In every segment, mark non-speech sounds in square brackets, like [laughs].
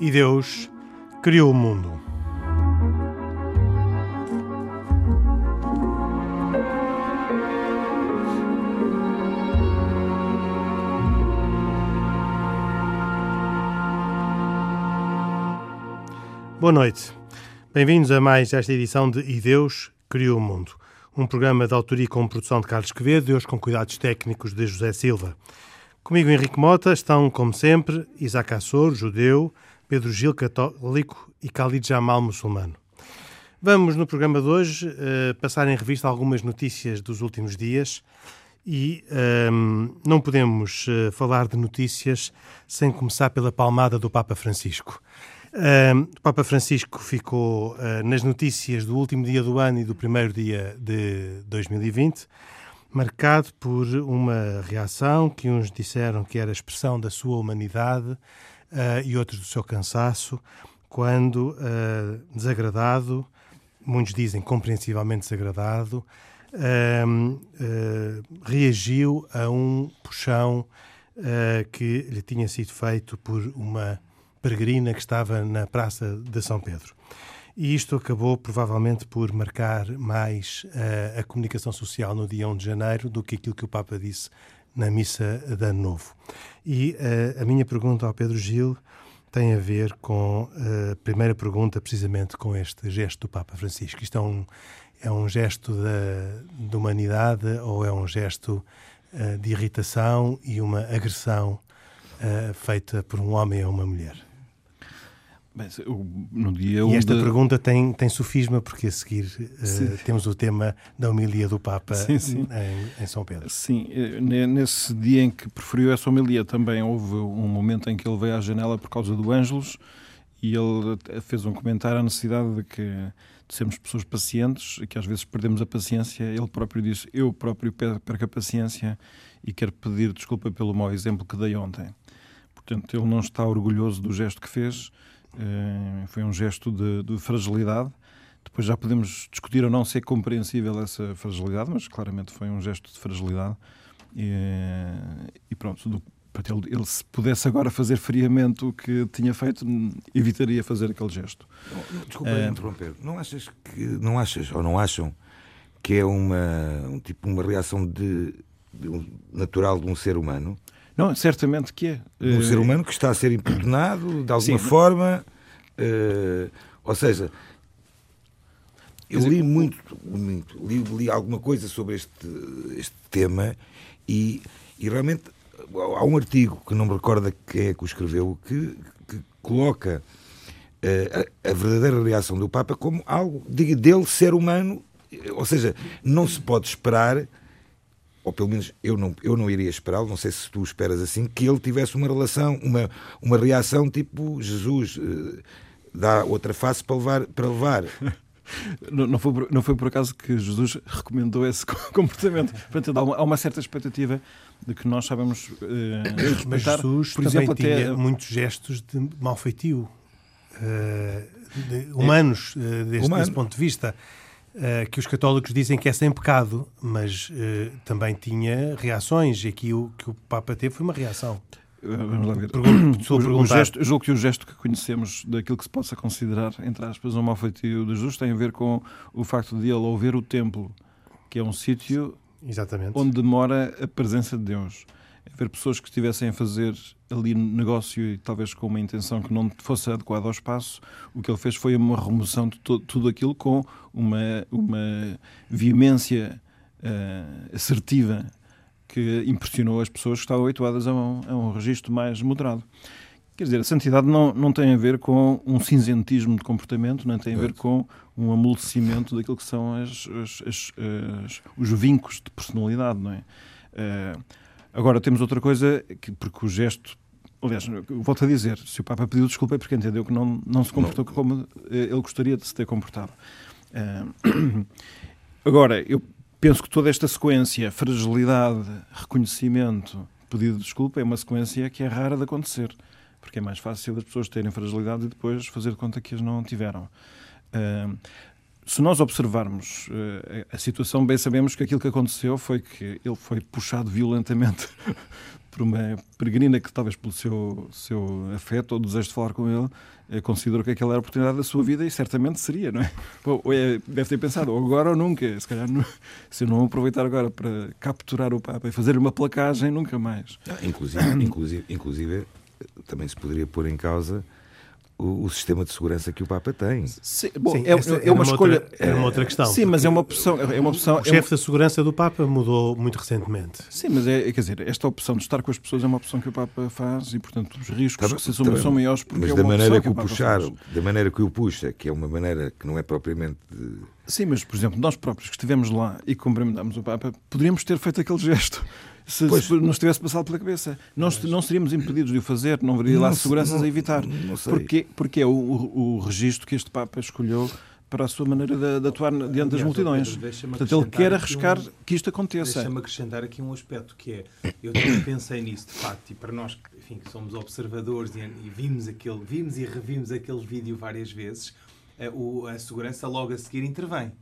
E Deus criou o mundo. Boa noite. Bem-vindos a mais esta edição de E Deus Criou o Mundo, um programa de autoria com produção de Carlos Quevedo e hoje com cuidados técnicos de José Silva. Comigo, Henrique Mota, estão, como sempre, Isaac Assor, judeu, Pedro Gil, católico e Khalid Jamal, muçulmano. Vamos, no programa de hoje, uh, passar em revista algumas notícias dos últimos dias e um, ehm, não podemos uh, falar de notícias sem começar pela palmada do Papa Francisco. Uh, o Papa Francisco ficou uh, nas notícias do último dia do ano e do primeiro dia de 2020, marcado por uma reação que uns disseram que era expressão da sua humanidade uh, e outros do seu cansaço, quando, desagradado, muitos dizem compreensivelmente desagradado, reagiu a um puxão que lhe tinha sido feito por uma peregrina que estava na Praça de São Pedro. E isto acabou provavelmente por marcar mais uh, a comunicação social no dia 1 de janeiro do que aquilo que o Papa disse na missa de Ano Novo. E uh, a minha pergunta ao Pedro Gil tem a ver com uh, a primeira pergunta, precisamente com este gesto do Papa Francisco. Isto é um, é um gesto de humanidade ou é um gesto de irritação e uma agressão feita por um homem a uma mulher? Mas, no dia e esta pergunta tem, tem sofisma, porque a seguir uh, temos o tema da homilia do Papa sim, sim. Em, em, São Pedro. Sim, eh, nesse dia em que preferiu essa homilia também houve um momento em que ele veio à janela por causa do Ângelos e ele fez um comentário à necessidade de que de sermos pessoas pacientes, que às vezes perdemos a paciência. Ele próprio disse: Eu próprio perco a paciência e quero pedir desculpa pelo mau exemplo que dei ontem. Portanto, ele não está orgulhoso do gesto que fez foi um gesto de, de, fragilidade. Depois já podemos discutir ou não se é compreensível essa fragilidade, mas claramente foi um gesto de fragilidade. E, e pronto, do, ele, ele, se pudesse agora fazer friamente o que tinha feito, evitaria fazer aquele gesto. Desculpa é... interromper. Não achas que não achas ou não acham que é uma um tipo uma reação de, de um, natural de um ser humano? Não, certamente que é. Um uh... ser humano que está a ser impugnado de alguma Sim, forma. Uh, ou seja, eu li muito, muito li, li, alguma coisa sobre este, este tema e, e realmente há um artigo que não me recorda quem é que o escreveu que, que coloca uh, a, a, verdadeira reação do Papa como algo de, dele ser humano, ou seja, não se pode esperar ou pelo menos eu não, eu não iria esperá-lo, não sei se tu esperas assim, que ele tivesse uma relação, uma, uma reação tipo Jesus uh, dá outra face para levar. Para levar. [laughs] Não, não, foi, não foi por acaso que Jesus recomendou esse [laughs] comportamento. Portanto, há uma, há uma certa expectativa de que nós sabemos uh, Mas Jesus por exemplo, tinha até... muitos gestos de malfeitio uh, de, humanos, uh, desse, Humano. desse ponto de vista. Uh, que os católicos dizem que é sem pecado, mas uh, também tinha reações, e aqui o que o Papa teve foi uma reação. Eh, vamos lá ver. Pergunto, o, o gesto, julgo que o gesto que conhecemos daquilo que se possa considerar, entre aspas, um mau feitio de Jesus tem a ver com o facto de ele ouvir o templo, que é um sítio onde mora a presença de Deus ver pessoas que estivessem a fazer ali negócio e talvez com uma intenção que não fosse adequada ao espaço, o que ele fez foi uma remoção de tudo aquilo com uma, uma veemência uh, assertiva que impressionou as pessoas que estavam habituadas a um, a um registro mais moderado. Quer dizer, a santidade não, não tem a ver com um cinzentismo de comportamento, não tem a ver com um amolecimento daquilo que são as, as, as, os vincos de personalidade, não é? Uh, Agora, temos outra coisa, que, porque o gesto. Aliás, volto a dizer, se o Papa pediu desculpa é porque entendeu que não, não se comportou não. como eh, ele gostaria de se ter comportado. Uh, [clears throat] agora, eu penso que toda esta sequência, fragilidade, reconhecimento, pedido de desculpa, é uma sequência que é rara de acontecer. Porque é mais fácil as pessoas terem fragilidade e depois fazer de conta que as não tiveram. Uh, se nós observarmos uh, a situação, bem sabemos que aquilo que aconteceu foi que ele foi puxado violentamente [laughs] por uma peregrina que, talvez pelo seu, seu afeto ou desejo de falar com ele, uh, considerou que aquela era a oportunidade da sua vida e certamente seria, não é? [laughs] Ou é, deve ter pensado, ou agora ou nunca. Se calhar, não, [laughs] se eu não aproveitar agora para capturar o Papa e fazer uma placagem, nunca mais. Ah, inclusive, inclusive, inclusive, também se poderia pôr em causa o, o, sistema de segurança que o Papa tem. Sim, bom, sim, é, é, uma escolha. Outra, é uma outra questão. Sim, mas é uma opção. É uma opção o chefe é uma... da segurança do Papa mudou muito recentemente. Sim, mas é, quer dizer, esta opção de estar com as pessoas é uma opção que o Papa faz e, portanto, os riscos tá, que se assumem são maiores porque mas é da maneira que, o puxar, da maneira que o puxa, que é uma maneira que não é propriamente de... Sim, mas, por exemplo, nós próprios que estivemos lá e cumprimentámos o Papa, poderíamos ter feito aquele gesto se, pois, se nos tivesse passado pela cabeça. Nós não seríamos impedidos de o fazer, não haveria lá seguranças não, a evitar. Não sei. Porque, porque é o, o, o registro que este Papa escolheu para a sua maneira de, de atuar diante das multidões. Pedro, Portanto, ele quer arriscar um, que isto aconteça. Deixa-me acrescentar aqui um aspecto que é, eu também pensei nisso, de facto, e para nós, enfim, que somos observadores e, e vimos, aquele, vimos e revimos aquele vídeo várias vezes, a, eh, o, a segurança logo a seguir intervém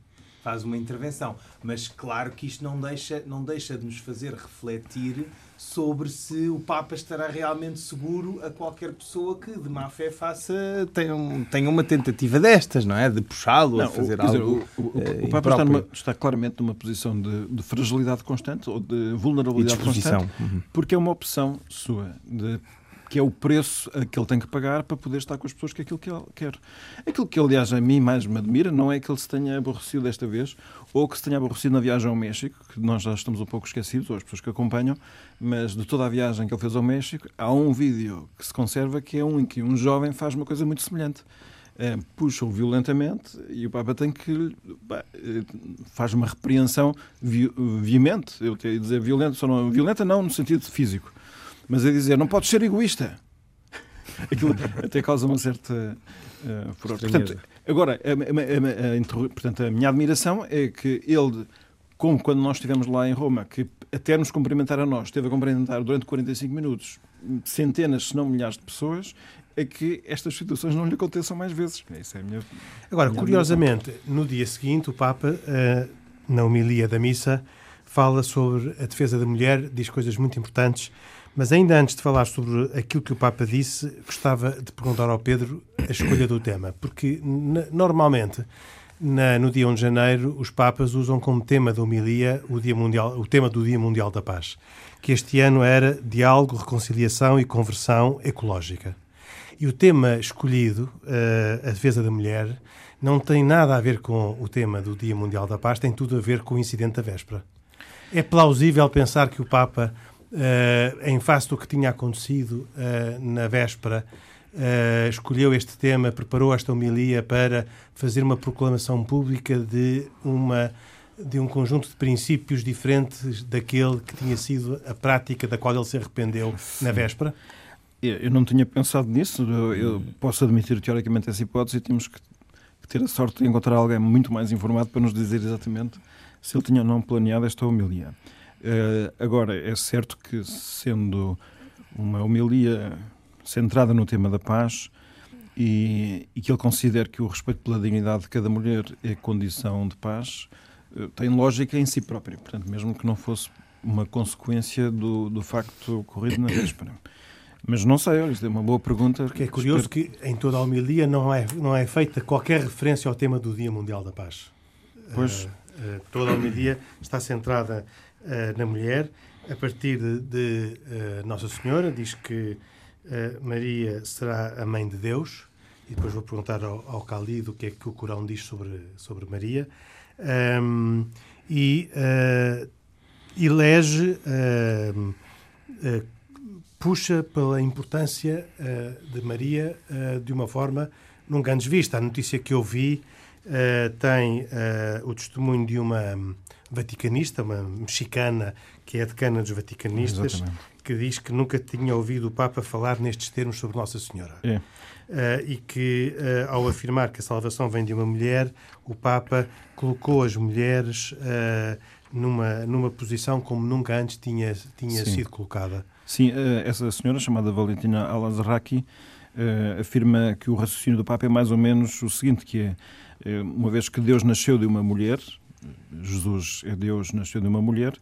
faz uma intervenção. Mas claro que isto não deixa, não deixa de nos fazer refletir sobre se o Papa estará realmente seguro a qualquer pessoa que de má fé faça tenha, um, tenha uma tentativa destas, não é? De puxá-lo a fazer algo. Dizer, o, o, o, o Papa está, numa, está, claramente numa posição de, de, fragilidade constante ou de vulnerabilidade constante, uhum. porque é uma opção sua de que é o preço que ele tem que pagar para poder estar com as pessoas que é aquilo que ele quer. Aquilo que, aliás, a mim mais me admira não é que ele se tenha aborrecido desta vez ou que se tenha aborrecido na viagem ao México, que nós já estamos um pouco esquecidos, ou as pessoas que acompanham, mas de toda a viagem que ele fez ao México, há um vídeo que se conserva que é um em que um jovem faz uma coisa muito semelhante. É, puxa-o violentamente e o Papa tem que eh, faz uma repreensão vi, veemente, eu tenho a dizer violenta, só não, violenta não no sentido físico, mas a dizer, não podes ser egoísta. [laughs] Aquilo até causa uma certa uh, furor. Portanto, agora, a, a, a, portanto, a minha admiração é que ele, como quando nós estivemos lá em Roma, que até nos cumprimentar a nós, esteve a cumprimentar durante 45 minutos centenas, se não milhares de pessoas, é que estas situações não lhe aconteçam mais vezes. É a minha. Agora, minha curiosamente, admiração. no dia seguinte, o Papa, uh, na homilia da missa, fala sobre a defesa da mulher, diz coisas muito importantes mas ainda antes de falar sobre aquilo que o Papa disse, gostava de perguntar ao Pedro a escolha do tema, porque normalmente na, no dia 1 de janeiro os Papas usam como tema da homilia o, dia mundial, o tema do Dia Mundial da Paz, que este ano era diálogo, reconciliação e conversão ecológica. E o tema escolhido, uh, a defesa da mulher, não tem nada a ver com o tema do Dia Mundial da Paz, tem tudo a ver com o incidente da véspera. É plausível pensar que o Papa em face do que tinha acontecido uh, na véspera, uh, escolheu este tema, preparou esta homilia para fazer uma proclamação pública de uma de um conjunto de princípios diferentes daquele que tinha sido a prática da qual ele se arrependeu Sim. na véspera? Eu não tinha pensado nisso. Eu, eu posso admitir teoricamente essa hipótese e temos que ter a sorte de encontrar alguém muito mais informado para nos dizer exatamente se ele tinha ou não planeado esta homilia. Uh, agora, é certo que, sendo uma homilia centrada no tema da paz e, e, que ele considera que o respeito pela dignidade de cada mulher é condição de paz, uh, tem lógica em si próprio. Portanto, mesmo que não fosse uma consequência do, do facto ocorrido na véspera. Mas não sei, olha, isto é uma boa pergunta. Porque é curioso Espero... que em toda a homilia não é, não é feita qualquer referência ao tema do Dia Mundial da Paz. Pois. Uh, toda a homilia está centrada na mulher, a partir de, de uh, Nossa Senhora, diz que uh, Maria será a mãe de Deus, e depois vou perguntar ao, ao Calido o que é que o Corão diz sobre, sobre Maria, um, e elege, puxa pela importância de Maria de uma forma nunca antes vista. A notícia que eu vi tem o testemunho de uma vaticanista, uma mexicana que é decana dos vaticanistas, Exatamente. que diz que nunca tinha ouvido o Papa falar nestes termos sobre Nossa Senhora. É. Uh, e que, uh, ao afirmar que a salvação vem de uma mulher, o Papa colocou as mulheres uh, numa, numa posição como nunca antes tinha, tinha sido colocada. Sim, essa senhora, chamada Valentina Alazraqui, uh, afirma que o raciocínio do Papa é mais ou menos o seguinte, que é, uma vez que Deus nasceu de uma mulher, Jesus é Deus, nasceu de uma mulher,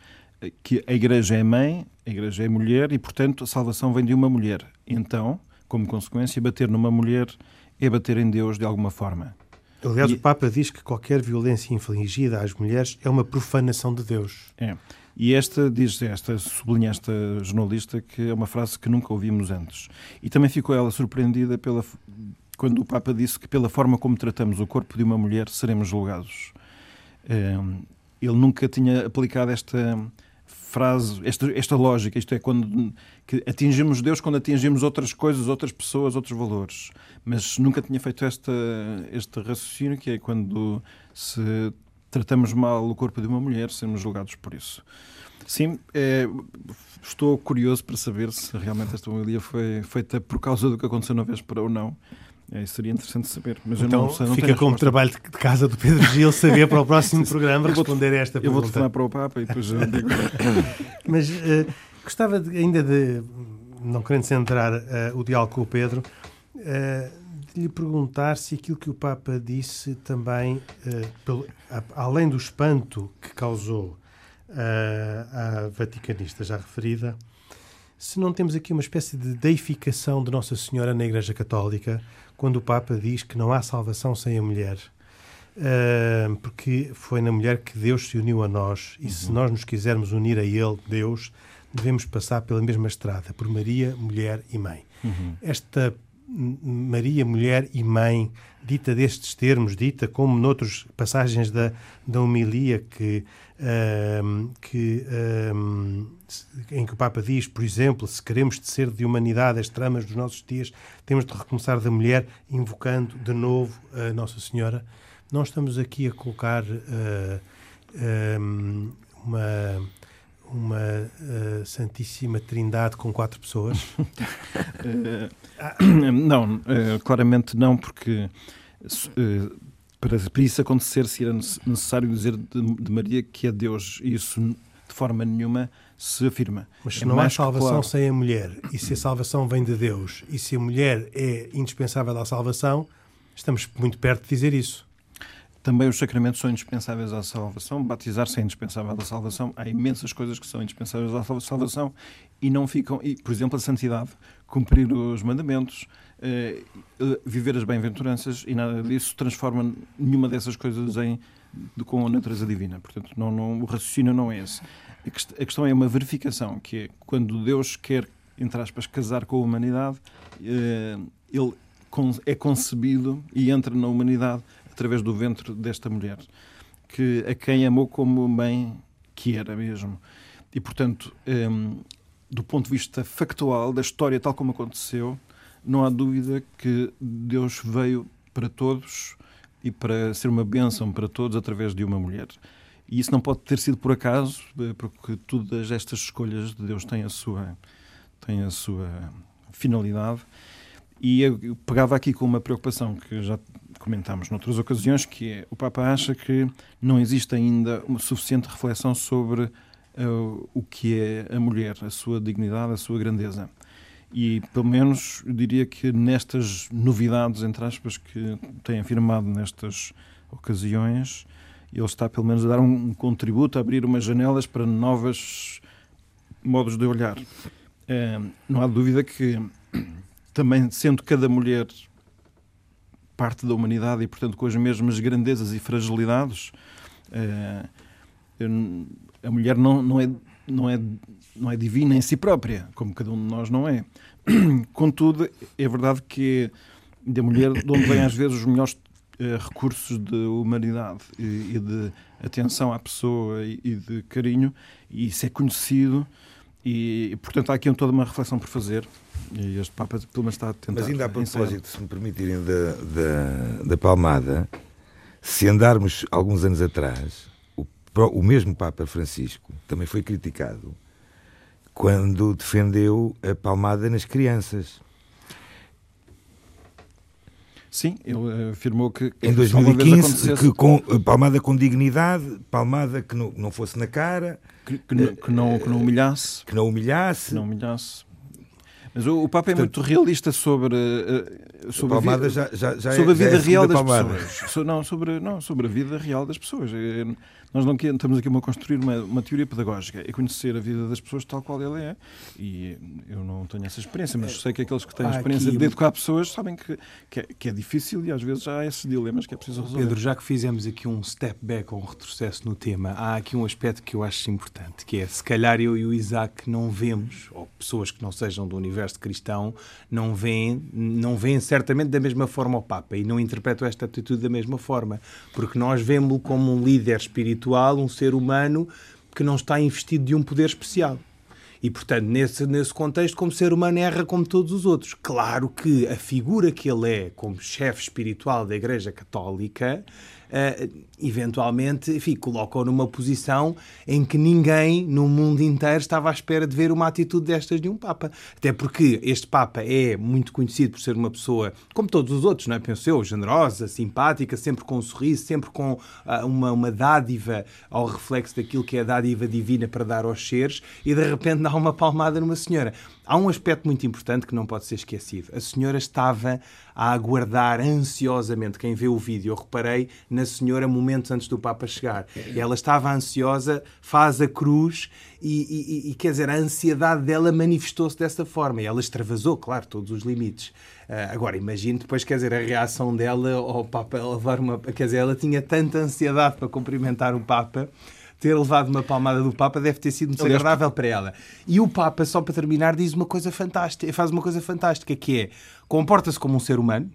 que a Igreja é mãe, a Igreja é mulher e, portanto, a salvação vem de uma mulher. Então, como consequência, bater numa mulher é bater em Deus de alguma forma. Aliás, e... o Papa diz que qualquer violência infligida às mulheres é uma profanação de Deus. É. E esta, diz esta, sublinha esta jornalista que é uma frase que nunca ouvimos antes. E também ficou ela surpreendida pela, quando o Papa disse que pela forma como tratamos o corpo de uma mulher seremos julgados. Ele nunca tinha aplicado esta frase, esta, esta lógica, isto é, quando atingimos Deus quando atingimos outras coisas, outras pessoas, outros valores. Mas nunca tinha feito esta, este raciocínio que é quando se tratamos mal o corpo de uma mulher, sermos julgados por isso. Sim, é, estou curioso para saber se realmente esta homilia foi feita por causa do que aconteceu na véspera ou não. É, isso seria interessante saber. Mas então, eu não sei, não fica como trabalho de casa do Pedro Gil saber para o próximo [laughs] programa responder a esta pergunta. Eu vou telefonar para o Papa e depois eu digo. [coughs] mas uh, gostava de, ainda de, não querendo centrar uh, o diálogo com o Pedro, uh, lhe perguntar se aquilo que o Papa disse também, pelo, a, além do espanto que causou uh, vaticanista já referida, se não temos aqui uma espécie de deificação de Nossa Senhora na Igreja Católica, quando o Papa diz que não há salvação sem a mulher. Uh, porque foi na mulher que Deus se uniu a nós, e uhum. se nós nos quisermos unir a Ele, Deus, devemos passar pela mesma estrada, por Maria, mulher e mãe. Uhum. Esta Maria, mulher e mãe, dita destes termos, dita como noutras passagens da, da homilia que, uh, que, uh, em que o Papa diz, por exemplo, se queremos ser de humanidade as tramas dos nossos dias, temos de recomeçar da mulher, invocando de novo a Nossa Senhora. Não estamos aqui a colocar uh, uma uma uh, Santíssima Trindade com quatro pessoas? uh, [laughs] não, uh, claramente não, porque para, para, isso acontecer seria necessário dizer de, de, Maria que é Deus, isso de forma nenhuma se afirma. Mas se é não há salvação claro. sem a mulher, e se a salvação vem de Deus, e se a mulher é indispensável à salvação, estamos muito perto de dizer isso. Também os sacramentos são indispensáveis à salvação. Batizar-se é indispensável à salvação. Há imensas coisas que são indispensáveis à salvação e não ficam. E, por exemplo, a santidade, cumprir os mandamentos, eh, eh, viver as bem-aventuranças e nada disso transforma nenhuma dessas coisas em com a natureza divina. Portanto, não, não, o raciocínio não é esse. A questão é uma verificação, que é quando Deus quer, entre aspas, casar com a humanidade, eh, ele é concebido e entra na humanidade através do ventre desta mulher, que a quem amou como mãe que era mesmo. E, portanto, do ponto de vista factual da história tal como aconteceu, não há dúvida que Deus veio para todos e para ser uma bênção para todos através de uma mulher. E isso não pode ter sido por acaso, eh, porque todas estas escolhas de Deus têm a sua, têm a sua finalidade. E eu pegava aqui com uma preocupação que já comentámos noutras ocasiões, que é o Papa acha que não existe ainda uma suficiente reflexão sobre uh, o que é a mulher, a sua dignidade, a sua grandeza. E, pelo menos, eu diria que nestas novidades, entre aspas, que tem afirmado nestas ocasiões, ele está, pelo menos, a dar um contributo, a abrir umas janelas para novos modos de olhar. Uh, não há dúvida que, também sendo cada mulher parte da humanidade e, portanto, com as mesmas grandezas e fragilidades. Eh, a mulher não, não, é, não, é, não é divina em si própria, como cada um de nós não é. [clears throat] Contudo, é verdade que da mulher de onde vêm às vezes os melhores uh, recursos de humanidade e, e, de atenção à pessoa e, e, de carinho, e isso é conhecido, e, portanto há aqui toda uma reflexão por fazer. E este Papa, pelo menos, está a tentar. Mas ainda a propósito, se me permitirem, da, da, da Palmada, se andarmos alguns anos atrás, o, mesmo Papa Francisco também foi criticado quando defendeu a palmada nas crianças. Sim, ele afirmou que. Em 2015, que com, palmada com dignidade, palmada que não, não fosse na cara. Que, que, não, que, não, que não humilhasse. Que não humilhasse. Que não humilhasse. Mas o, o Papa é muito realista sobre, sobre, a, vida, já, já, já sobre é, a vida é real das pessoas. So, não, sobre, não, sobre a vida real das pessoas. Nós não estamos aqui a construir uma, uma teoria pedagógica, é conhecer a vida das pessoas tal qual ela é. E eu não tenho essa experiência, mas sei que aqueles que têm a experiência aqui... de educar pessoas sabem que, que é, que, é, difícil e às vezes há esses dilemas que é preciso resolver. Pedro, já que fizemos aqui um step back ou um retrocesso no tema, há aqui um aspecto que eu acho importante, que é se calhar eu e o Isaac não vemos, ou pessoas que não sejam do universo cristão, não veem, não veem certamente da mesma forma o Papa e não interpretam esta atitude da mesma forma, porque nós vemos-lo como um líder espiritual espiritual, um ser humano que não está investido de um poder especial. E, portanto, nesse, nesse contexto, como ser humano, erra como todos os outros. Claro que a figura que ele é como chefe espiritual da Igreja Católica uh, eventualmente, enfim, colocam numa posição em que ninguém no mundo inteiro estava à espera de ver uma atitude destas de um Papa. Até porque este Papa é muito conhecido por ser uma pessoa, como todos os outros, não é? Penso eu, generosa, simpática, sempre com um sorriso, sempre com uh, uma, uma dádiva ao reflexo daquilo que é a dádiva divina para dar aos seres, e de repente dá uma palmada numa senhora. Há um aspecto muito importante que não pode ser esquecido. A senhora estava a aguardar ansiosamente. Quem vê o vídeo, eu reparei na senhora momentos antes do Papa chegar. Ela estava ansiosa, faz a cruz e, e, e quer dizer, a ansiedade dela manifestou-se dessa forma. E ela extravasou, claro, todos os limites. Uh, agora, imagine depois, quer dizer, a reação dela ao Papa levar uma. Quer dizer, ela tinha tanta ansiedade para cumprimentar o Papa ter levado uma palmada do Papa deve ter sido muito agradável para ela. E o Papa, só para terminar, diz uma coisa fantástica, faz uma coisa fantástica, que é comporta-se como um ser humano,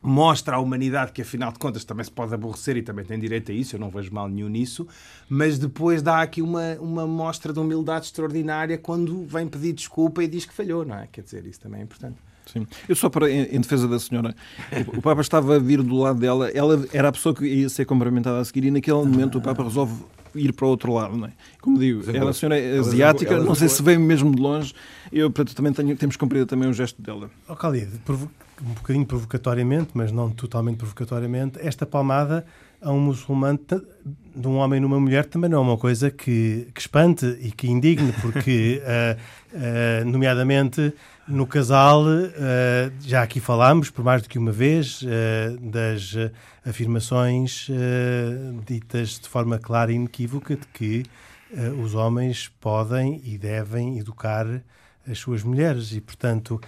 mostra à humanidade que, afinal de contas, também se pode aborrecer e também tem direito a isso, eu não vejo mal nenhum nisso, mas depois dá aqui uma, uma mostra de humildade extraordinária quando vem pedir desculpa e diz que falhou, não é? Quer dizer, isso também é importante. Sim. Eu só para, em, em, defesa da senhora, o, o Papa estava a vir do lado dela, ela era a pessoa que ia ser cumprimentada a seguir e naquele momento o Papa resolve ir para o outro lado, não é? Como digo, ela, a senhora é asiática, ela, ela, não sei se vem mesmo de longe, eu, portanto, também tenho, temos cumprido também o gesto dela. Oh, Khalid, um bocadinho provocatoriamente, mas não totalmente provocatoriamente, esta palmada a um muçulmano de um homem numa mulher também não é uma coisa que, que espante e que indigne, porque, uh, [laughs] uh, nomeadamente, no casal, uh, já aqui falámos por mais do que uma vez das afirmações ditas de forma clara e inequívoca de que os homens podem e devem educar as suas mulheres. E, portanto,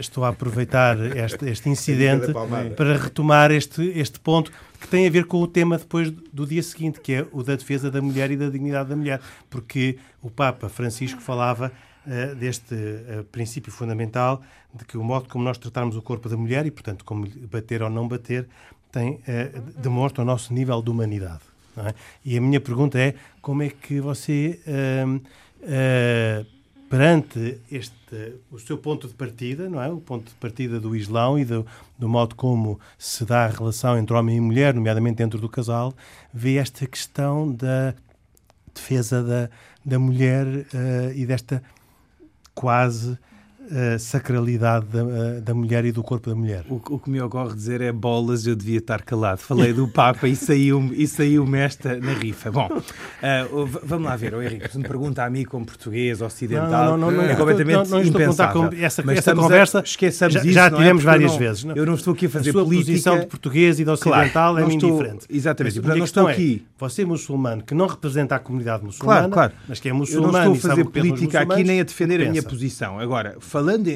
estou a aproveitar este, este incidente para retomar este, este ponto que tem a ver com o tema depois do dia seguinte, que é o da defesa da mulher e da dignidade da mulher, porque o Papa Francisco falava uh, deste uh, princípio fundamental de que o modo como nós tratarmos o corpo da mulher e, portanto, como bater ou não bater, tem, uh, demonstra o nosso nível de humanidade. É? E a minha pergunta é como é que você perante este, o seu ponto de partida, não é? O ponto de partida do Islão e do, do modo como se dá a relação entre homem e mulher, nomeadamente dentro do casal, vê esta questão da defesa da, da mulher uh, e desta quase a sacralidade da, da mulher e do corpo da mulher. O, o, que me ocorre dizer é bolas, eu devia estar calado. Falei do Papa e saiu-me e saiu esta na rifa. Bom, uh, vamos lá ver, o Henrique, se me pergunta a mim como português ocidental, não, não, não, é completamente não, não impensável. Com essa, essa conversa, a, esqueçamos já, isso, já é? tivemos é? várias vezes. Não, eu não estou aqui a fazer a sua política. posição de português e de ocidental claro, é indiferente. Exatamente. Mas a questão é, aqui. você muçulmano, que não representa a comunidade muçulmana, claro, claro. mas que é muçulmano Eu não estou a fazer política aqui nem a defender a minha posição. Agora, falando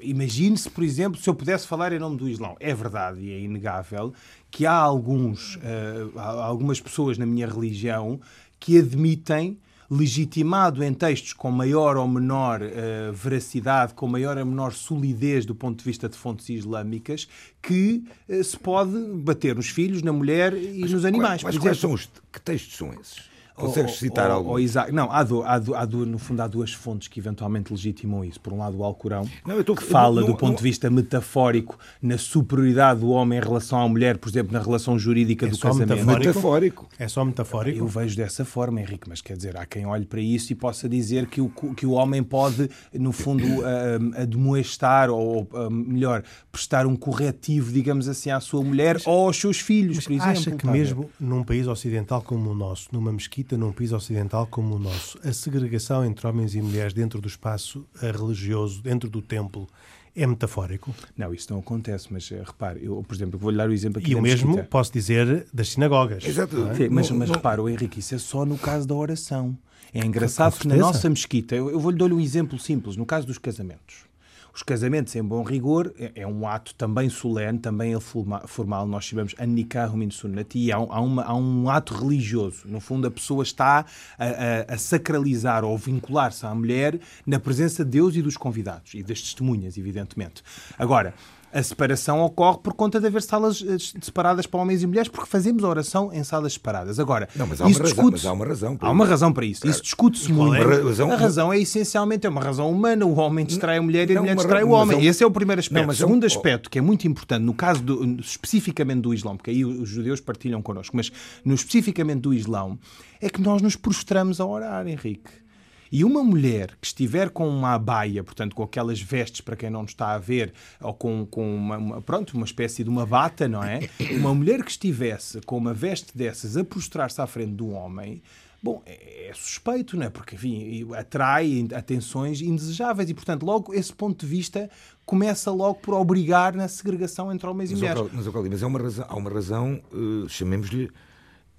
imagine-se, por exemplo, se eu pudesse falar em nome do Islão. É verdade e é inegável que há alguns, uh, há algumas pessoas na minha religião que admitem legitimado em textos com maior ou menor uh, veracidade, com maior ou menor solidez do ponto de vista de fontes islâmicas, que uh, se pode bater nos filhos, na mulher e mas, nos animais. Mas, mas quais são os que textos são esses? Consegues citar algum? Isaac, não, há, do, há, do, há do, no fundo há duas fontes que eventualmente legitimam isso. Por um lado, o Alcorão, não, tô, que fala não, do ponto não, de vista metafórico na superioridade do homem em relação à mulher, por exemplo, na relação jurídica é do casamento. Metafórico. É só metafórico? Eu vejo dessa forma, Henrique, mas quer dizer, há quem olhe para isso e possa dizer que o, que o homem pode, no fundo, [coughs] admoestar, ou melhor, prestar um corretivo, digamos assim, à sua mulher mas, ou aos seus filhos, por exemplo. Acha que mesmo num país ocidental como o nosso, numa mesquita, num país ocidental como o nosso, a segregação entre homens e mulheres dentro do espaço religioso, dentro do templo, é metafórico? Não, isso não acontece, mas uh, repare, eu, por exemplo, vou-lhe dar o exemplo aqui E o mesmo mesquita. posso dizer das sinagogas. Exato. É? mas, mas repare, o Henrique, isso é só no caso da oração. É engraçado que na nossa mesquita, eu, eu vou-lhe dar um exemplo simples, no caso dos casamentos. Os casamentos, em bom rigor, é, é um ato também solene, também formal, nós chamamos Annikah Min Sunnati, há, há, uma, há um ato religioso. No fundo, a pessoa está a, a, a sacralizar ou vincular-se à mulher na presença de Deus e dos convidados, e das testemunhas, evidentemente. Agora, a separação ocorre por conta de haver salas eh, separadas para homens e mulheres, porque fazemos a oração em salas separadas. Agora, não, mas há, uma razão, mas há uma razão para Há uma razão para isso. Isso discute-se muito. É? Razão... A razão é essencialmente é uma razão humana. O homem distrai a mulher e a mulher distrai o homem. Esse é o primeiro aspecto. Não, o segundo aspecto, que é muito importante, no caso do, especificamente do Islão, porque aí os judeus partilham connosco, mas no especificamente do Islão, é que nós nos prostramos a orar, Henrique. E uma mulher que estiver com uma abaia, portanto, com aquelas vestes, para quem não está a ver, ou com, com uma, uma, pronto, uma espécie de uma bata, não é? [coughs] Uma mulher que estivesse com uma veste dessas a prostrar-se à frente do homem, Bom, é, é suspeito, não é? Porque, enfim, atrai atenções indesejáveis e, portanto, logo esse ponto de vista começa logo por obrigar na segregação entre homens mas, e mulheres. Mas, mas há uma razão, há uma razão uh, chamemos-lhe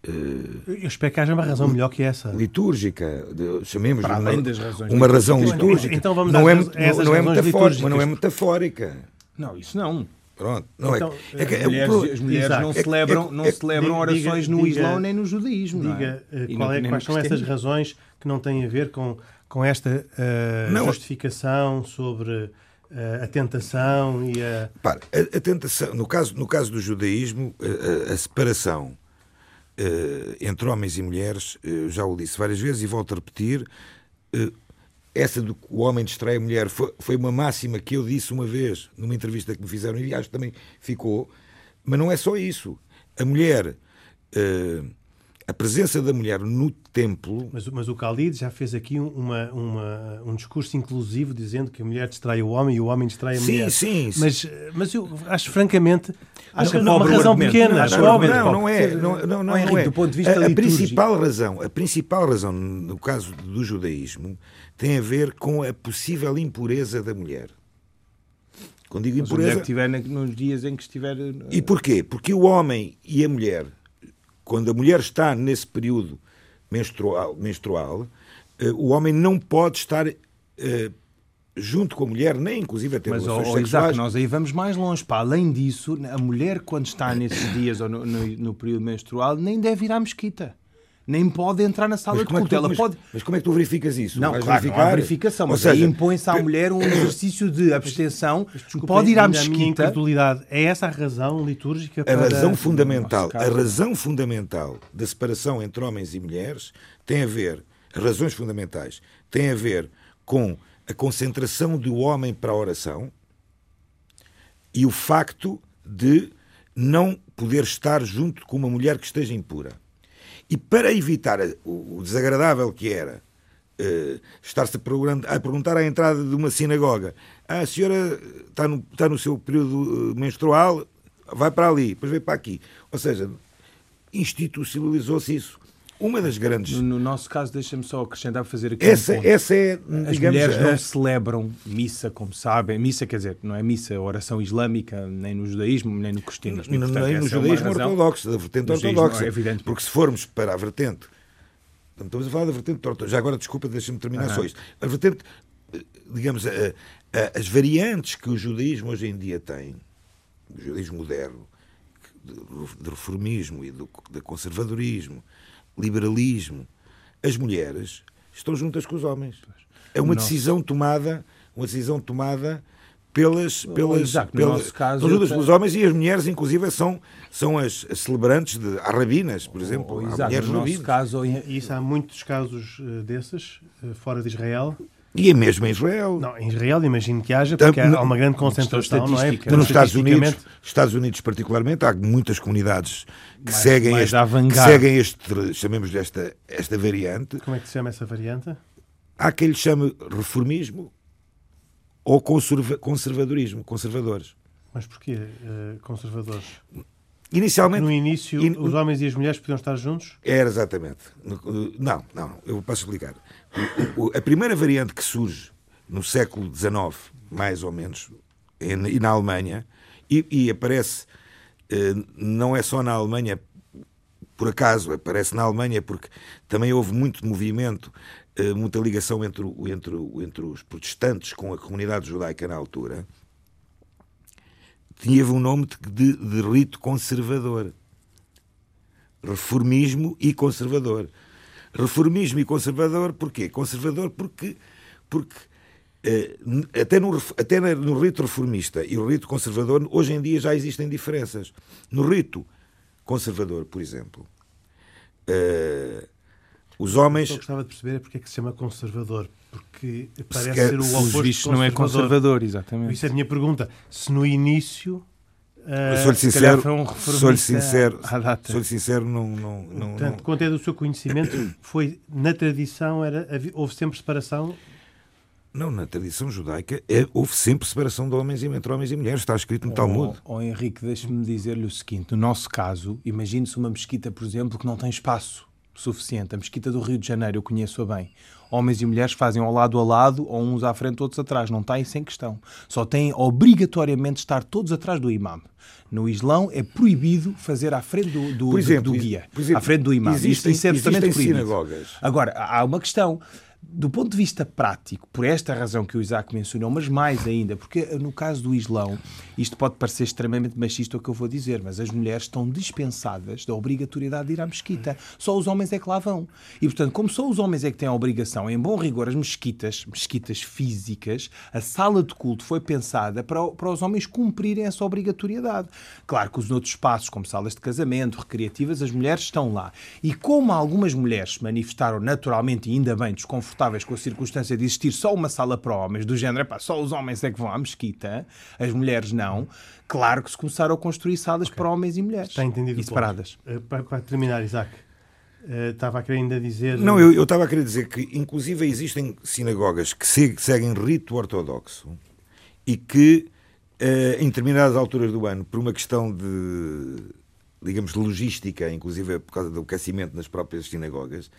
eu espero que haja uma razão melhor que essa. Litúrgica, chamemos Para além das razões uma razão litúrgica. Então vamos não, é, não, não é metafórica, não é metafórica. Não, isso não. Pronto. Não então, é, é, as mulheres, as mulheres não é celebram, não celebram orações diga, no Islão nem no judaísmo. Diga é? qual é, quais são essas razões que não têm a ver com, com esta uh, não, justificação sobre uh, a tentação e a... Para, a, a, tentação, no caso, no caso do judaísmo, a, a separação entre homens e mulheres, uh, já o disse várias vezes e volto a repetir, uh, essa do que o homem distrai a mulher foi, uma máxima que eu disse uma vez numa entrevista que me fizeram e acho que também ficou, mas não é só isso. A mulher a presença da mulher no templo. Mas, mas o Khalid já fez aqui uma, uma, um discurso inclusivo dizendo que a mulher distrai o homem e o homem distrai a sim, mulher. Sim, sim. Mas, mas eu acho francamente. Acho não, uma razão pequena. Não, não, não, não, é. Não, não, não, é. Do ponto de vista a, a principal razão, a principal razão no caso do judaísmo tem a ver com a possível impureza da mulher. Quando digo impureza. Mas estiver nos dias em que estiver. E porquê? Porque o homem e a mulher quando a mulher está nesse período menstrual, menstrual uh, o homem não pode estar uh, junto com a mulher, nem inclusive a ter Mas, relações oh, sexuais. Exato, nós aí vamos mais longe. Para além disso, a mulher, quando está nesses dias ou no, no, no período menstrual, nem deve ir à mesquita nem pode entrar na sala de é culto. Tu, Ela mas, pode... mas como é que tu verificas isso? Não, Vais claro, verificar? não há verificação, mas seja, aí impõe-se à mulher um [coughs] exercício de abstenção. Desculpa, pode ir à mesquita. A minha incredulidade. É essa a razão litúrgica para... A razão fundamental, a razão fundamental da separação entre homens e mulheres tem a ver, razões fundamentais, tem a ver com a concentração do homem para a oração e o facto de não poder estar junto com uma mulher que esteja impura. E para evitar o desagradável que era uh, estar-se a, perguntar à entrada de uma sinagoga: ah, a senhora está no, está no seu período eh, menstrual, vai para ali, depois vem para aqui. Ou seja, institucionalizou-se isso. Uma das grandes. No, no nosso caso, deixa-me só acrescentar, fazer aqui. Essa, um ponto. essa é. As digamos, mulheres não celebram missa, como sabem. Missa, quer dizer, não é missa, oração islâmica, nem no judaísmo, nem no cristianismo. Nem no é judaísmo é ortodoxo, da vertente ortodoxa. É Porque se formos para a vertente. Estamos a falar da vertente ortodoxa. Já agora, desculpa, deixa-me terminar só isto. A vertente, digamos, a, a, as variantes que o judaísmo hoje em dia tem, o judaísmo moderno, do reformismo e do, do conservadorismo, liberalismo, as mulheres estão juntas com os homens. É uma decisão tomada, uma decisão tomada pelas pelas, Exato, pelas caso, estão juntas pelos homens e as mulheres inclusive são são as, celebrantes de rabinas, por exemplo, exato, mulheres no nosso caso, isso há muitos casos eh, desses eh, fora de Israel e é mesmo em Israel. Não, em Israel imagino que haja, porque há uma grande concentração, não é? Nos Estados Unidos, Estados Unidos particularmente, há muitas comunidades que mais, seguem, mais este, que seguem este, chamemos esta, esta variante. Como é que se chama essa variante? Há quem lhe chame reformismo ou conserva, conservadorismo, conservadores. Mas porquê uh, conservadores? Inicialmente. No início, in... os homens e as mulheres podiam estar juntos? Era exatamente. Não, não, eu posso explicar. A primeira variante que surge no século XIX, mais ou menos, e na Alemanha, e, e aparece, eh, não é só na Alemanha, por acaso, aparece na Alemanha porque também houve muito movimento, eh, muita ligação entre, entre, entre os protestantes com a comunidade judaica na altura tinha um nome de, de rito conservador. Reformismo e conservador. Reformismo e conservador porquê? Conservador porque, porque eh, até, no, até no rito reformista e o rito conservador, hoje em dia já existem diferenças. No rito conservador, por exemplo, uh, os homens. Eu gostava de perceber é porque é que se chama conservador. Porque parece ser o oposto visto não é conservador, exatamente. Isso é a minha pergunta. Se no início Uh, sou-lhe sincero, um sou sincero, sou sincero, não, não, não, Portanto, não... quanto é do seu conhecimento, foi na tradição era houve sempre separação? Não, na tradição judaica é, houve sempre separação de homens entre homens e mulheres, está escrito no oh, Talmud. Oh, Henrique, deixe-me dizer-lhe o seguinte: no nosso caso, imagine-se uma mesquita, por exemplo, que não tem espaço suficiente. A mesquita do Rio de Janeiro, eu conheço-a bem. Homens e mulheres fazem ao lado a lado, ou uns à frente, outros atrás. Não está isso em questão. Só têm obrigatoriamente estar todos atrás do imam. No Islão é proibido fazer à frente do, do, exemplo, do guia, exemplo, à frente do imam. Existem, isso é existem sinagogas. Agora, há uma questão do ponto de vista prático, por esta razão que o Isaac mencionou, mas mais ainda, porque no caso do Islão, isto pode parecer extremamente machista o que eu vou dizer, mas as mulheres estão dispensadas da obrigatoriedade de ir à mesquita. Só os homens é que lá vão. E, portanto, como só os homens é que têm a obrigação, em bom rigor, as mesquitas, mesquitas físicas, a sala de culto foi pensada para, para os homens cumprirem essa obrigatoriedade. Claro que os outros espaços, como salas de casamento, recreativas, as mulheres estão lá. E como algumas mulheres manifestaram naturalmente e ainda bem desconfortáveis, confortáveis com a circunstância de existir só uma sala para homens, do género, epá, só os homens é que vão à mesquita, as mulheres não, claro que se começaram a construir salas okay. para homens e mulheres. Está entendido. E separadas. Uh, para, para, terminar, Isaac, uh, estava a querer ainda dizer. Não, eu, eu estava a querer dizer que, inclusive, existem sinagogas que seguem rito ortodoxo e que, uh, em determinadas alturas do ano, por uma questão de digamos, logística, inclusive por causa do aquecimento nas próprias sinagogas,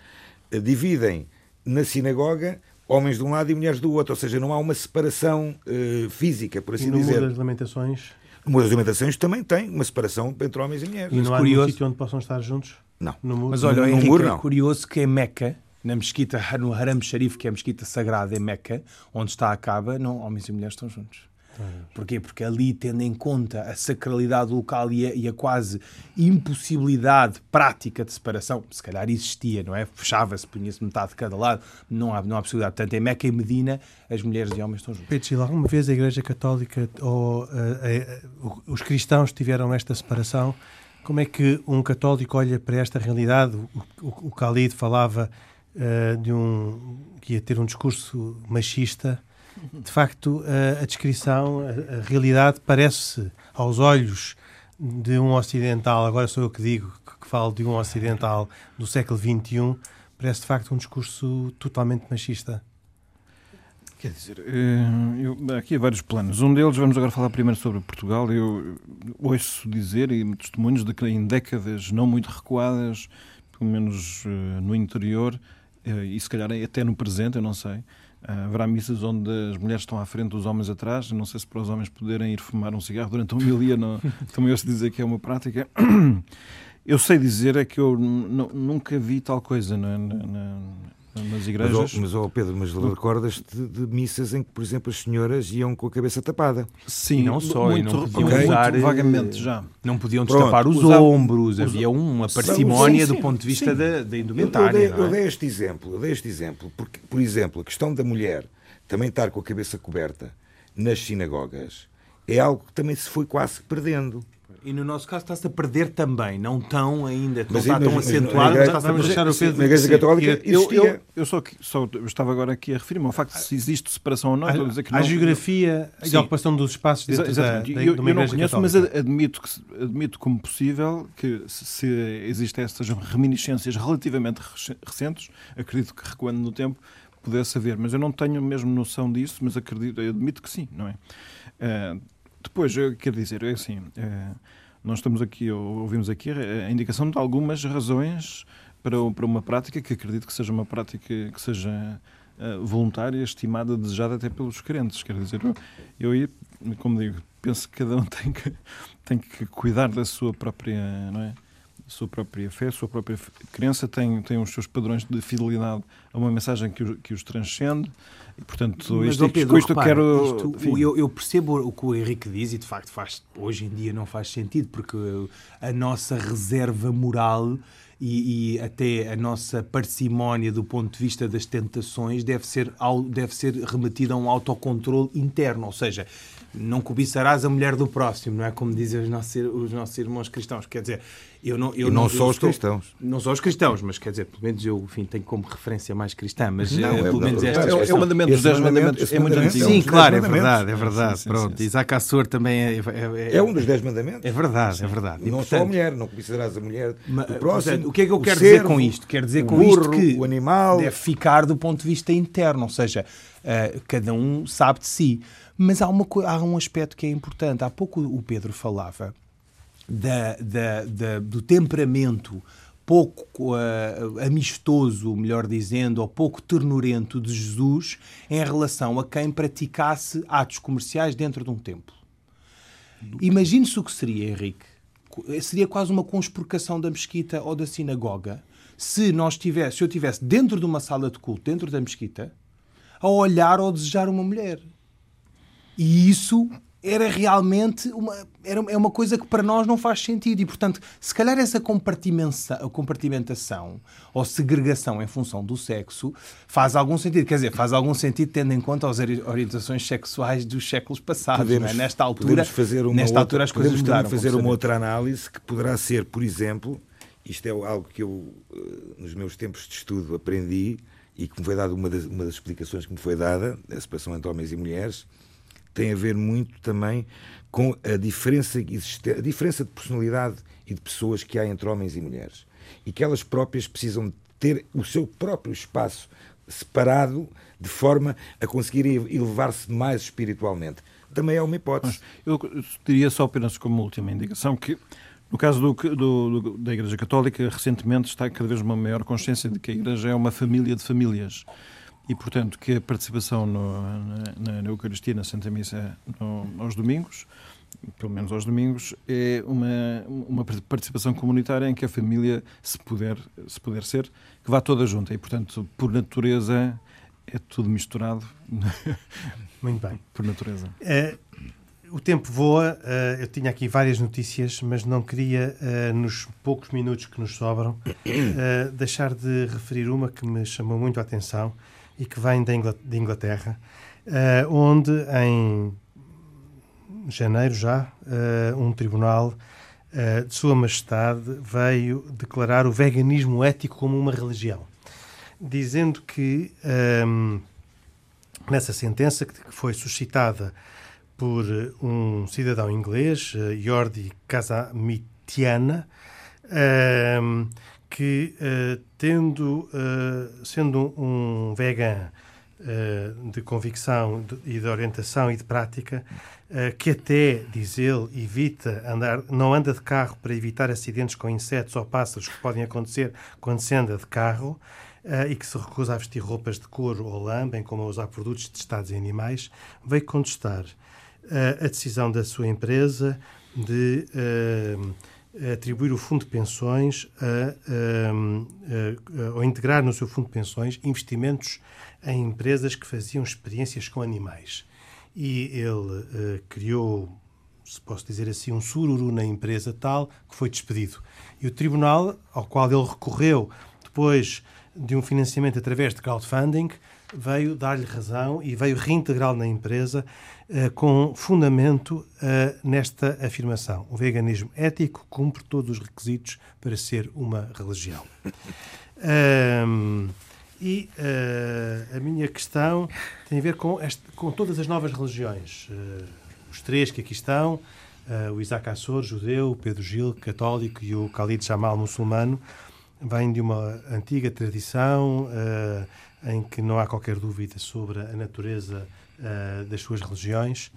dividem na sinagoga homens de um lado e mulheres do outro, ou seja, não há uma separação uh, física, por assim e no dizer. Das Lamentações? No Muro das Lamentações também tem uma separação entre homens e mulheres. E não há curioso... sítio onde possam estar juntos? Não. No Mas olha, no, Henrique, muro, não. é curioso que em Meca, na mesquita, no Haram Sharif, que é a mesquita sagrada em Meca, onde está a Caba, não, homens e mulheres estão juntos. Porquê? Porque ali, tendo em conta a sacralidade local e a, e a, quase impossibilidade prática de separação, se calhar existia, não é? Fechava-se, punha-se metade de cada lado, não há, não há possibilidade. Portanto, em Meca e Medina, as mulheres e homens estão juntos. Pedro alguma vez a Igreja Católica ou uh, uh, os cristãos tiveram esta separação? Como é que um católico olha para esta realidade? O, o, o Khalid falava uh, de um que ia ter um discurso machista de facto, a, a descrição, a, a, realidade parece, aos olhos de um ocidental, agora sou eu que digo, que, que falo de um ocidental do século XXI, parece de facto um discurso totalmente machista. Quer dizer, eh, eu, aqui há vários planos. Um deles, vamos agora falar primeiro sobre Portugal. Eu ouço dizer, e testemunhos, de que em décadas não muito recuadas, pelo menos eh, no interior, eh, e se calhar até no presente, eu não sei, haverá missas onde as mulheres estão à frente, os homens atrás. Não sei se para os homens poderem ir fumar um cigarro durante uma homilia, não, [laughs] também ouço dizer que é uma prática. [coughs] Eu sei dizer é que eu nunca vi tal coisa na, na, nas igrejas. Mas, oh, mas oh Pedro, mas recordas-te de, de, missas em que, por exemplo, as senhoras iam com a cabeça tapada? Sim, e não só, muito, e não podiam okay. usar, muito vagamente já. Não podiam destapar os usava, ombros, usava, havia uma parcimónia do ponto de vista da, da indumentária. Eu, eu, dei, é? eu dei este exemplo, eu dei este exemplo, porque, por exemplo, a questão da mulher também estar com a cabeça coberta nas sinagogas é algo que também se foi quase perdendo. E no nosso caso está-se a perder também, não tão ainda, não mas, está tão acentuado, mas está-se a deixar o Pedro. Na Igreja Católica eu, eu, eu, só, só eu estava agora aqui a referir-me ao facto de se existe separação ou não. A, dizer que a geografia e a ocupação dos espaços dentro Exatamente. da, da, eu, eu não conheço, católica. mas admito, que, admito como possível que se, se existem essas reminiscências relativamente recentes, acredito que recuando no tempo, pudesse haver, mas eu não tenho mesmo noção disso, mas acredito, admito que sim, não é? Uh, depois, eu quero dizer, é assim, uh, nós estamos aqui, ouvimos aqui a indicação de algumas razões para, para uma prática que acredito que seja uma prática que seja uh, voluntária, estimada, desejada até pelos crentes. Quer dizer, eu, eu como digo, penso que cada um [laughs] tem que, tem que cuidar da sua própria, não é? Sua própria fé, a sua própria crença, tem, tem os seus padrões de fidelidade a uma mensagem que, que os transcende. E, portanto, Mas, isto, Pedro, isto repara, quero. Isto, eu, eu, percebo o que o Henrique diz e, de facto, faz, hoje em dia não faz sentido, porque a nossa reserva moral e, e, até a nossa parcimónia do ponto de vista das tentações deve ser, deve ser remetida a um autocontrole interno, ou seja, não cobiçarás a mulher do próximo, não é como dizem os nossos, os nossos irmãos cristãos. Quer dizer, eu não. Eu e não, não só os estou, cristãos. Não só os cristãos, mas quer dizer, pelo menos eu enfim, tenho como referência mais cristã, mas não, é, é, pelo menos esta. É, é, o mandamento dos 10 mandamentos. É muito antigo. Sim, claro, é verdade, é verdade. Sim, sim, Pronto, sim, Isaac Assor também é, é, é. um dos 10 mandamentos. É verdade, é verdade. E, não portanto, só a mulher, não cobiçarás a mulher do próximo. Portanto, o que é que eu quero dizer com isto? Quero dizer com burro, isto que o animal deve ficar do ponto de vista interno, ou seja, uh, cada um sabe de si. Mas há, uma, há um aspecto que é importante. Há pouco o Pedro falava da, da, da, do temperamento pouco uh, amistoso, melhor dizendo, ou pouco ternurento de Jesus em relação a quem praticasse atos comerciais dentro de um templo. Imagine-se o que seria, Henrique. Seria quase uma conspurcação da mesquita ou da sinagoga se nós tivesse, se eu tivesse dentro de uma sala de culto, dentro da mesquita, a olhar ou desejar uma mulher. E isso era realmente uma, era, é uma coisa que para nós não faz sentido. E, portanto, se calhar essa compartimentação ou segregação em função do sexo faz algum sentido. Quer dizer, faz algum sentido tendo em conta as orientações sexuais dos séculos passados. É? Podemos, é? Nesta altura, fazer uma nesta outra, altura as coisas mudaram. fazer uma outra análise que poderá ser, por exemplo, isto é algo que eu, eh, nos meus tempos de estudo, aprendi e que me foi dada uma das, uma das explicações que me foi dada, a separação entre homens e mulheres, tem a ver muito também com a diferença, a diferença de personalidade e de pessoas que há entre homens e mulheres. E que elas próprias precisam ter o seu próprio espaço separado de forma a conseguir elevar-se mais espiritualmente. Também é uma hipótese. Eu diria só apenas como última indicação que no caso do, do, do, da Igreja Católica, recentemente está cada vez uma maior consciência de que a Igreja é uma família de famílias e, portanto, que a participação no, na, na, Eucaristia, na Santa Missa no, aos domingos, pelo menos aos domingos, é uma, uma participação comunitária em que a família, se puder, se puder ser, que vá toda junta. E, portanto, por natureza, é tudo misturado. [laughs] Muito bem. Por natureza. É, o tempo voa. Uh, eu tinha aqui várias notícias, mas não queria, uh, nos poucos minutos que nos sobram, [coughs] deixar de referir uma que me chamou muito a atenção e que vem de Inglaterra, uh, onde em janeiro já uh, um tribunal uh, de Sua Majestade veio declarar o veganismo ético como uma religião, dizendo que um, nessa sentença que foi suscitada por um cidadão inglês, Jordi Casamitiana, que, uh, tendo, uh, sendo um vegan uh, de convicção e de orientação e de prática, que até, diz ele, evita andar, não anda de carro para evitar acidentes com insetos ou pássaros que podem acontecer quando se anda de carro, e que se recusa a vestir roupas de couro ou lã, bem como a usar produtos testados em animais, veio contestar a decisão da sua empresa de atribuir o fundo de pensões a, a, a, ou integrar no seu fundo de pensões investimentos em empresas que faziam experiências com animais. E ele uh, criou, se posso dizer assim, um sururu na empresa tal que foi despedido. E o tribunal, ao qual ele recorreu depois de um financiamento através de crowdfunding, veio dar-lhe razão e veio reintegrá-lo na empresa com fundamento uh, nesta afirmação. O veganismo ético cumpre todos os requisitos para ser uma religião. [laughs] Um, e uh, a minha questão tem a ver com, este, com todas as novas religiões. os três que aqui estão, o Isaac Assor, judeu, o Pedro Gil, católico, e o Khalid Jamal, muçulmano, vêm de uma antiga tradição em que não há qualquer dúvida sobre a natureza uh, das suas religiões.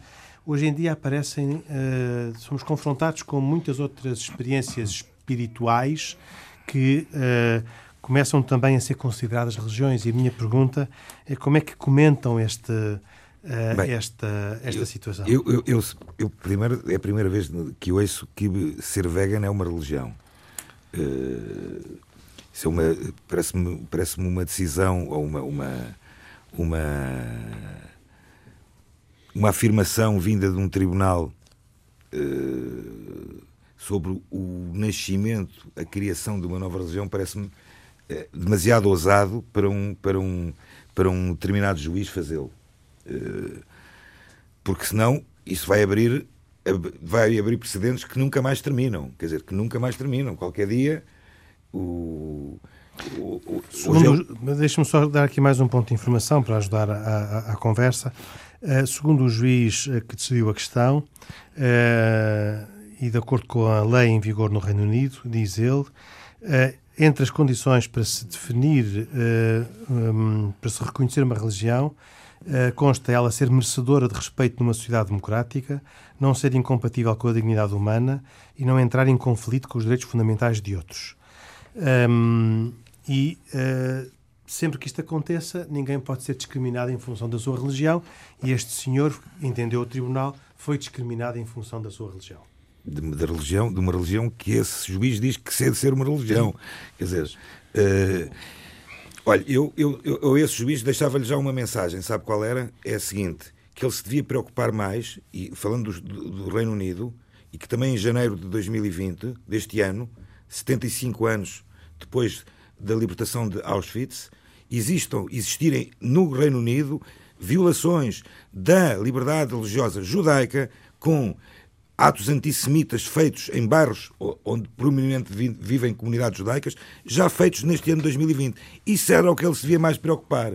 hoje em dia aparecem, uh, somos confrontados com muitas outras experiências espirituais que uh, começam também a ser consideradas religiões. E a minha pergunta é como é que comentam este, uh, Bem, esta, esta eu, situação? Eu, eu, eu, eu, primeiro, é a primeira vez que ouço que ser vegan é uma religião. Uh, isso é uma, parece-me parece uma decisão ou uma, uma, uma, uma afirmação vinda de um tribunal uh, sobre o nascimento, a criação de uma nova religião, parece-me uh, demasiado ousado para um, para um, para um determinado juiz fazê-lo. Uh, porque senão isso vai abrir vai abrir precedentes que nunca mais terminam. Quer dizer, que nunca mais terminam. Qualquer dia o. o, o Deixa-me só dar aqui mais um ponto de informação para ajudar a, conversa. Uh, segundo o juiz uh, que decidiu a questão, uh, e de acordo com a lei em vigor no Reino Unido, diz ele, entre as condições para se definir, um, para se reconhecer uma religião, consta ela ser merecedora de respeito numa sociedade democrática, não ser incompatível com a dignidade humana e não entrar em conflito com os direitos fundamentais de outros. Um, e uh, sempre que isto aconteça, ninguém pode ser discriminado em função da sua religião, e este senhor, entendeu o tribunal, foi discriminado em função da sua religião. De, da religião, de uma religião que esse juiz diz que se de ser uma religião. Quer dizer, uh, olha, eu, eu, eu, eu esse juiz deixava-lhe já uma mensagem, sabe qual era? É a seguinte: que ele se devia preocupar mais, e falando do, do, do Reino Unido, e que também em janeiro de 2020, deste ano, 75 anos depois da libertação de Auschwitz, existam, existirem no Reino Unido violações da liberdade religiosa judaica com atos antissemitas feitos em bairros onde prominentemente vivem comunidades judaicas, já feitos neste ano de 2020. Isso era o que ele se devia mais preocupar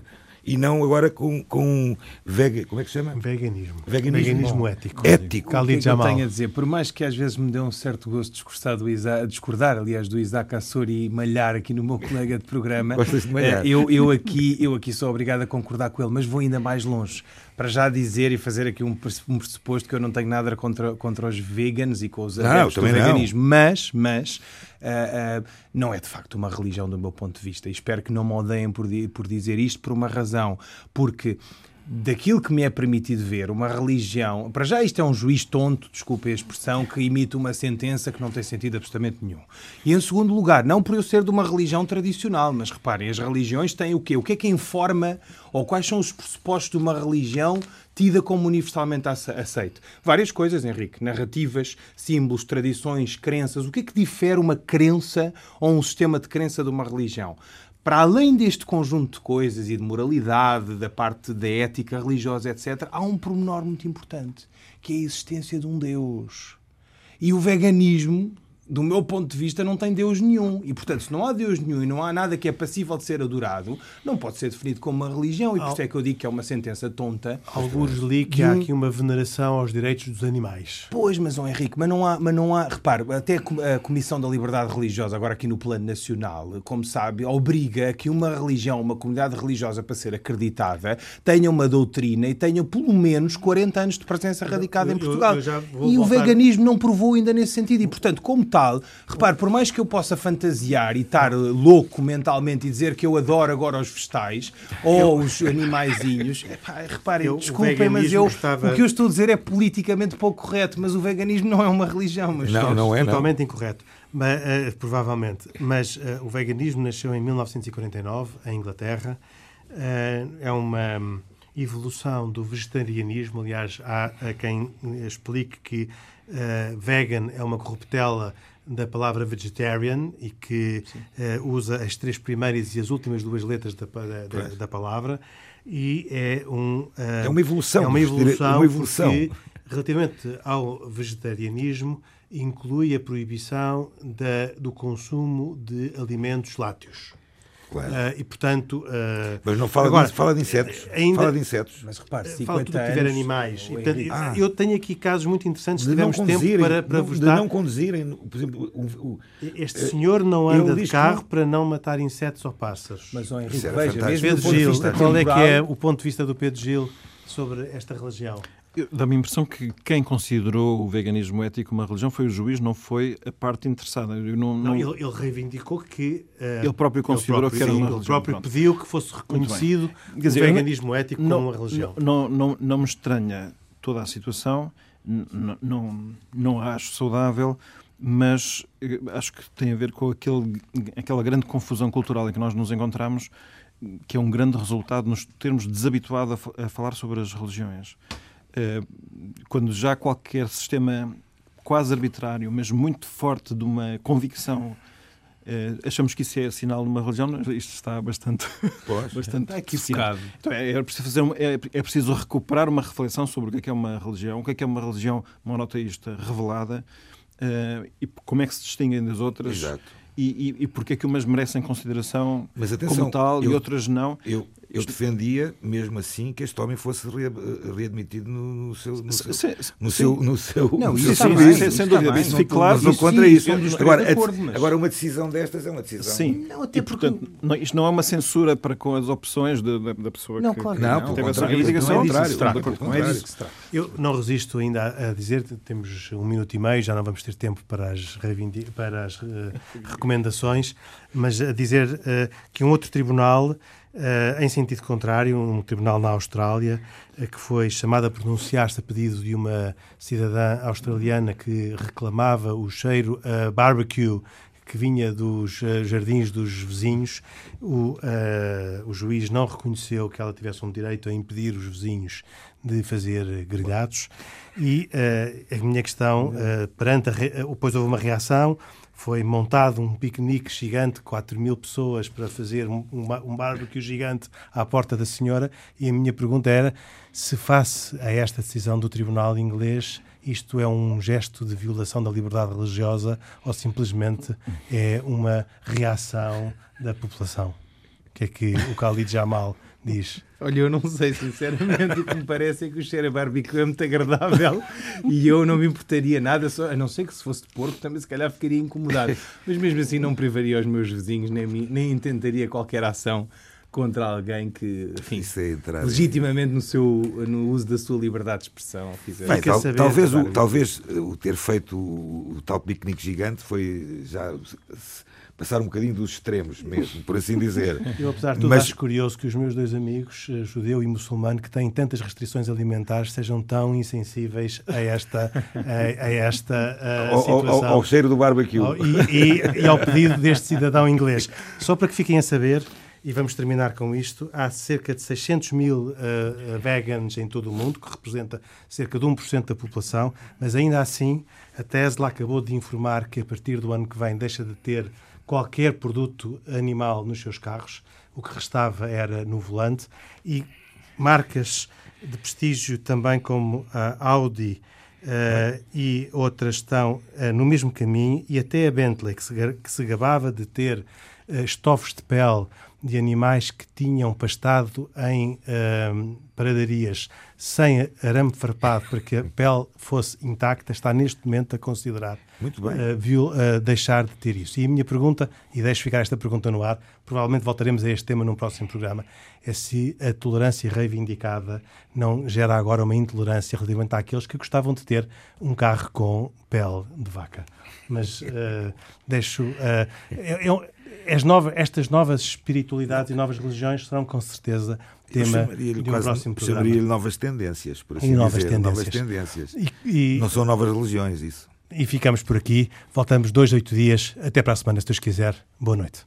e não agora com, com vega, como é que se chama? Veganismo. Veganismo, Veganismo ético. Ético. O que, é que eu tenho a dizer? Por mais que às vezes me dê um certo gosto de discursar do Isaac, discordar, aliás, do Isaac Assori e malhar aqui no meu colega de programa, [laughs] de malhar. Eh, eu, eu, aqui, eu aqui sou obrigado a concordar com ele, mas vou ainda mais longe para já dizer e fazer aqui um, pressuposto que eu não tenho nada contra, contra os veganos e com os adeptos do veganismo, não. mas, mas uh, uh, não é de facto uma religião do meu ponto de vista. E espero que não me odeiem por, por dizer isto por uma razão, porque daquilo que me é permitido ver, uma religião. Para já, isto é um juiz tonto, desculpe a expressão, que imita uma sentença que não tem sentido absolutamente nenhum. E em segundo lugar, não por eu ser de uma religião tradicional, mas reparem, as religiões têm o quê? O que é que informa ou quais são os pressupostos de uma religião tida como universalmente aceite? Várias coisas, Henrique. Narrativas, símbolos, tradições, crenças. O que é que difere uma crença ou um sistema de crença de uma religião? Para além deste conjunto de coisas e de moralidade, da parte da ética religiosa, etc., há um pormenor muito importante, que é a existência de um Deus. E o veganismo do meu ponto de vista, não tem Deus nenhum. E, portanto, se não há Deus nenhum e não há nada que é passível de ser adorado, não pode ser definido como uma religião. E por isso é que eu digo que é uma sentença tonta. Alguns li que há aqui uma veneração aos direitos dos animais. Pois, mas, oh, Henrique, mas não há, mas não há. Repare, até a Comissão da Liberdade Religiosa, agora aqui no plano nacional, como sabe, obriga que uma religião, uma comunidade religiosa, para ser acreditada, tenha uma doutrina e tenha pelo menos 40 anos de presença radicada eu, em Portugal. Eu, eu e voltar... o veganismo não provou ainda nesse sentido. E, portanto, como tal, tal. Repare, por mais que eu possa fantasiar e estar louco mentalmente e dizer que eu adoro agora os vegetais ou eu... os animaizinhos, [laughs] reparem, desculpem, mas eu, estava... o que eu estou a dizer é politicamente pouco correto, mas o veganismo não é uma religião. Mas não, não é totalmente não. incorreto. Mas, uh, provavelmente. Mas uh, o veganismo nasceu em 1949, em Inglaterra. Uh, é uma evolução do vegetarianismo. Aliás, há quem explique que vegan é uma corruptela da palavra vegetarian e que uh, usa as três primeiras e as últimas duas letras da, da, da palavra e é um uh, é uma evolução é uma evolução, uma evolução. Porque, relativamente ao vegetarianismo inclui a proibição da, do consumo de alimentos lácteos Claro. Uh, e portanto. Uh, mas não fala, agora, de, fala de insetos. Ainda, fala de insetos. Mas repare, 50 fala tudo que tiver animais. E, portanto, ah, eu tenho aqui casos muito interessantes. De tivemos tempo para, para vos dar. De não conduzirem. Por exemplo, o, o, este senhor não anda de carro para não matar insetos ou pássaros. Mas, oh, Henrique, veja, mesmo Pedro Gil, qual é que é o ponto de vista do Pedro Gil sobre esta religião? Dá-me a impressão que quem considerou o veganismo ético uma religião foi o juiz, não foi a parte interessada. Não, não, não... Ele, ele, reivindicou que. Uh, ele próprio considerou ele próprio, que era sim, uma religião. Ele próprio Pronto. pediu que fosse reconhecido dizer, o veganismo ético como uma religião. Não, não, não me estranha toda a situação, não, não, não a acho saudável, mas eh, acho que tem a ver com aquele, aquela grande confusão cultural em que nós nos encontramos, que é um grande resultado nos termos desabituado a, a falar sobre as religiões. Eh, quando já qualquer sistema quase arbitrário, mas muito forte de uma convicção Uh, achamos que isso é sinal de uma religião, isto está bastante, pois, [laughs] bastante equivocado. Então, é, é, preciso fazer, é, é, preciso recuperar uma reflexão sobre o que é, que é uma religião, o que é, que é uma religião monoteísta revelada uh, e como é que se distinguem das outras. Exato. E, e, e porque é que umas merecem consideração atenção, como tal eu, e outras não. Eu, eu defendia, mesmo assim, que este homem fosse readmitido no, seu, no seu, se, no seu, no seu, não, no seu serviço. Sem dúvida, isso fica claro. Não contra isso. Agora, acordo, mas... agora, uma decisão destas é uma decisão. Sim, não, até e, portanto, porque... não, isto não é uma censura para com as opções de, da, da pessoa não, que, claro, que não, não, teve essa reivindicação. Não é disso que se trata. Eu não resisto ainda a, a dizer, temos um minuto e meio, já não vamos ter tempo para as, para as uh, recomendações, mas a dizer uh, que um outro tribunal Uh, em sentido contrário, um tribunal na Austrália uh, que foi chamado a pronunciar-se a pedido de uma cidadã australiana que reclamava o cheiro a barbecue que vinha dos uh, jardins dos vizinhos, o, o juiz não reconheceu que ela tivesse um direito a impedir os vizinhos de fazer grelhados e a minha questão, perante a, depois houve uma reação, foi montado um piquenique gigante, 4 mil pessoas, para fazer um, um barbecue gigante à porta da senhora. E a minha pergunta era se, face a esta decisão do Tribunal Inglês, isto é um gesto de violação da liberdade religiosa ou simplesmente é uma reação da população? O que é que o Khalid Jamal diz? Olha, eu não sei, sinceramente, o que me parece é que o cheiro a barbecue é muito agradável e eu não me importaria nada, só, a não ser que se fosse de porco também se calhar ficaria incomodado. Mas mesmo assim não privaria os meus vizinhos, nem, nem intentaria qualquer ação contra alguém que, enfim, é legitimamente no, seu, no uso da sua liberdade de expressão Bem, tal, talvez, o, talvez o ter feito o, o tal piquenique gigante foi já passar um bocadinho dos extremos mesmo, por assim dizer. [laughs] Eu, apesar de tudo, Mas... acho curioso que os meus dois amigos, eh, judeu e muçulmano, que têm tantas restrições alimentares, sejam tão insensíveis a esta, a, a esta [laughs] a ao, situação. Ao, ao, cheiro do barbecue. E, e, e ao pedido deste cidadão inglês. Só para que fiquem a saber, e vamos terminar com isto. Há cerca de 600 mil uh, vegans em todo o mundo, que representa cerca de 1% da população, mas ainda assim a Tesla acabou de informar que a partir do ano que vem deixa de ter qualquer produto animal nos seus carros. O que restava era no volante. E marcas de prestígio também como a Audi uh, e outras estão uh, no mesmo caminho. E até a Bentley, que se, que se gabava de ter estofos de pele de animais que tinham pastado em uh, pradarias sem arame farpado para que a pele fosse intacta, está neste momento a considerar Muito bem. Uh, viu, uh, deixar de ter isso. E a minha pergunta, e deixo ficar esta pergunta no ar, provavelmente voltaremos a este tema num próximo programa, é se a tolerância reivindicada não gera agora uma intolerância relativamente àqueles que gostavam de ter um carro com pele de vaca. Mas uh, deixo. Uh, as novas, estas novas espiritualidades e novas religiões serão com certeza tema de um quase, próximo programa. Chamaria-lhe novas tendências, por assim e novas dizer. Tendências. Novas tendências. E, e, Não são novas religiões, isso. E ficamos por aqui. Voltamos dois, oito dias. Até para a semana, se Deus quiser. Boa noite.